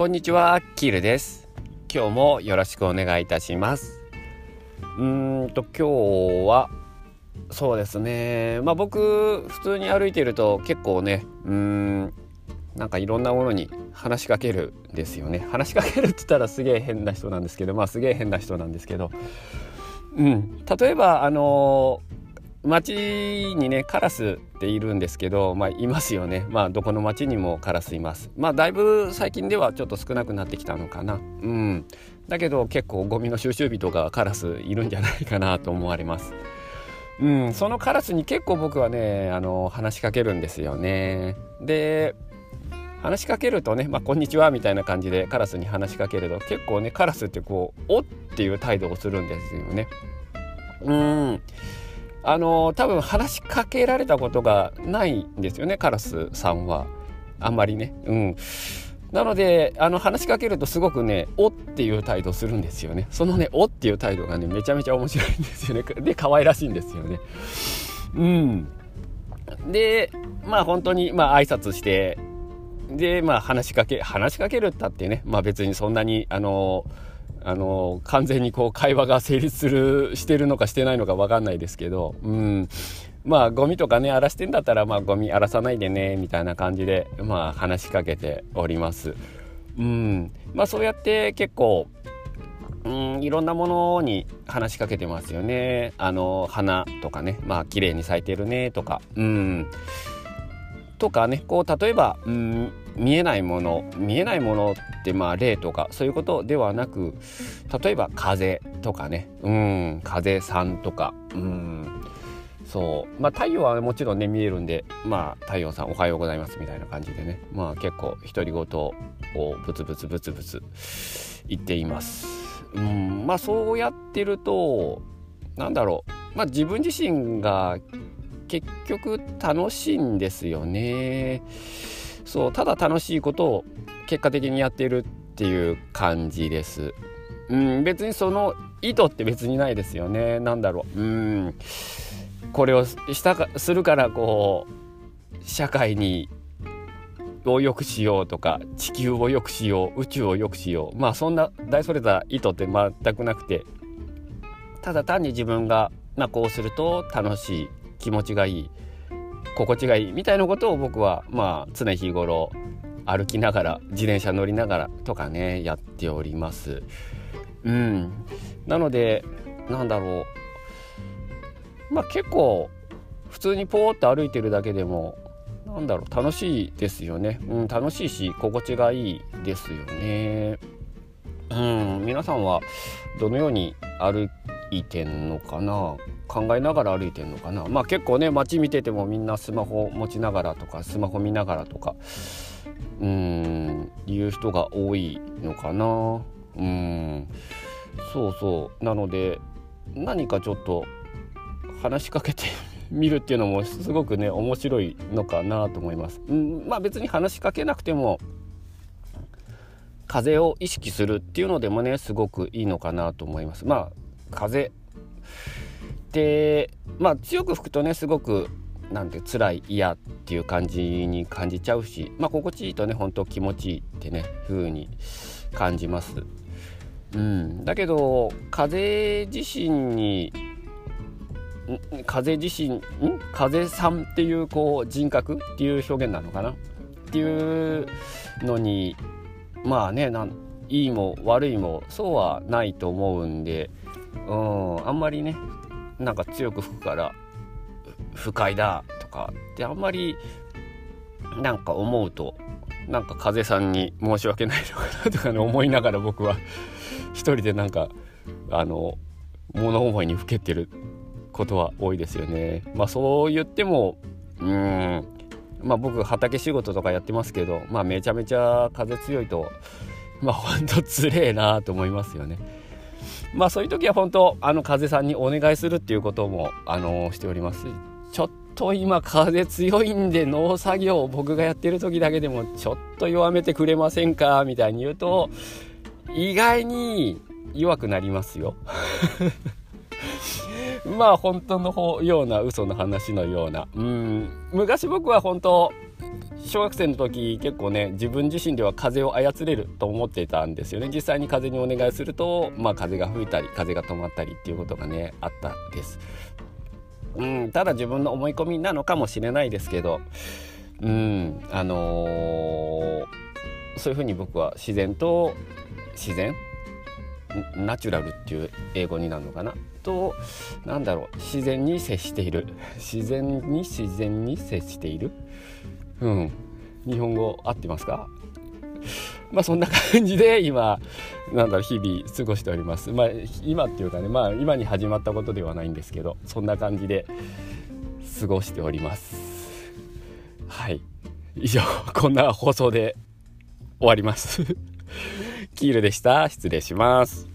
こんにちは、キルです。今日もよろしくお願いいたします。うーんと今日はそうですね。まあ僕普通に歩いてると結構ね、うーんなんかいろんなものに話しかけるんですよね。話しかけるって言ったらすげえ変な人なんですけど、まあすげえ変な人なんですけど、うん、例えばあの町にねカラスっているんですけど、まあ、いますよね。まあどこの町にもカラスいます。まあだいぶ最近ではちょっと少なくなってきたのかな。うん。だけど結構ゴミの収集人がカラスいるんじゃないかなと思われます。うん。そのカラスに結構僕はねあの話しかけるんですよね。で話しかけるとね「まあ、こんにちは」みたいな感じでカラスに話しかけると結構ねカラスってこう「お」っていう態度をするんですよね。うん。あの多分話しかけられたことがないんですよねカラスさんは。あんまりね。うん。なのであの話しかけるとすごくね「お」っていう態度するんですよね。そのね「お」っていう態度がねめちゃめちゃ面白いんですよね。で可愛らしいんですよね。うん。でまあ本当にまあ挨拶してでまあ話しかけ話しかけるったってねまあ別にそんなにあのあの完全にこう会話が成立するしてるのかしてないのか分かんないですけど、うん、まあゴミとかね荒らしてんだったらまあゴミ荒らさないでねみたいな感じでまあ話しかけております。うん、まあそうやって結構うん、いろんなものに話しかけてますよね。あの花とかねまあ綺麗に咲いてるねとか。うんとかねこう例えば、うん、見えないもの見えないものってまあ霊とかそういうことではなく例えば風とかね。うん風さんとか。うんそう。まあ太陽はもちろんね見えるんでまあ太陽さんおはようございますみたいな感じでね。まあ結構独り言をブツブツブツブツ言っています。うんまあそうやってるとなんだろう。まあ自分自身が結局楽しいんですよね。そうただ楽しいことを結果的にやっているっていう感じです。うん別にその意図って別にないですよね。なんだろう。うんこれをしたかするからこう社会にを良くしようとか地球を良くしよう宇宙を良くしよう。まあそんな大それた意図って全くなくて。ただ単に自分が、ま、こうすると楽しい気持ちがいい。心地がいいみたいなことを僕はまあ常日頃歩きながら自転車乗りながらとかねやっております。うん。なのでなんだろう。まあ結構普通にポーって歩いてるだけでもなんだろう楽しいですよね、うん、楽しいし心地がいいですよね。うん。皆さんはどのように歩いてんのかな？考えながら歩いてんのかな？まあ結構ね街見ててもみんなスマホ持ちながらとかスマホ見ながらとかうんいう人が多いのかな？うんそうそうなので何かちょっと話しかけてみるっていうのもすごくね面白いのかなと思います。うんまあ別に話しかけなくても風を意識するっていうのでもねすごくいいのかなと思います。まあ風。でまあ強く吹くとねすごくなんて辛い嫌っていう感じに感じちゃうしまあ心地いいとね本当気持ちいいってね風に感じます。うん、だけど風自身に風自身ん？風さんっていうこう人格？っていう表現なのかな？っていうのにまあねなんいいも悪いもそうはないと思うんで、うん、あんまりねなんか強く吹くから不快だとかってあんまりなんか思うとなんか風さんに申し訳ないのかなとかね思いながら僕は一人でなんかあの物思いにふけてることは多いですよね。まあそう言ってもうんまあ僕畑仕事とかやってますけどまあめちゃめちゃ風強いとまあほんとつれえなと思いますよね。まあそういう時は本当あの風さんにお願いするっていうこともあのしております。ちょっと今風強いんで農作業を僕がやってる時だけでもちょっと弱めてくれませんかみたいに言うと意外に弱くなりますよ。まあ本当のような嘘の話のようなうん昔僕は本当小学生の時結構ね自分自身では風を操れると思っていたんですよね。実際に風にお願いすると、まあ、風が吹いたり風が止まったりっていうことがねあったです。うんただ自分の思い込みなのかもしれないですけどうんあのー、そういうふうに僕は自然と自然？ナチュラルっていう英語になるのかな？となんだろう？自然に接している。自然に自然に接している。うん。日本語合ってますか？まあそんな感じで今なんだろう日々過ごしております。まあ今っていうかねまあ今に始まったことではないんですけどそんな感じで過ごしております。はい。以上こんな放送で終わります。キールでした。失礼します。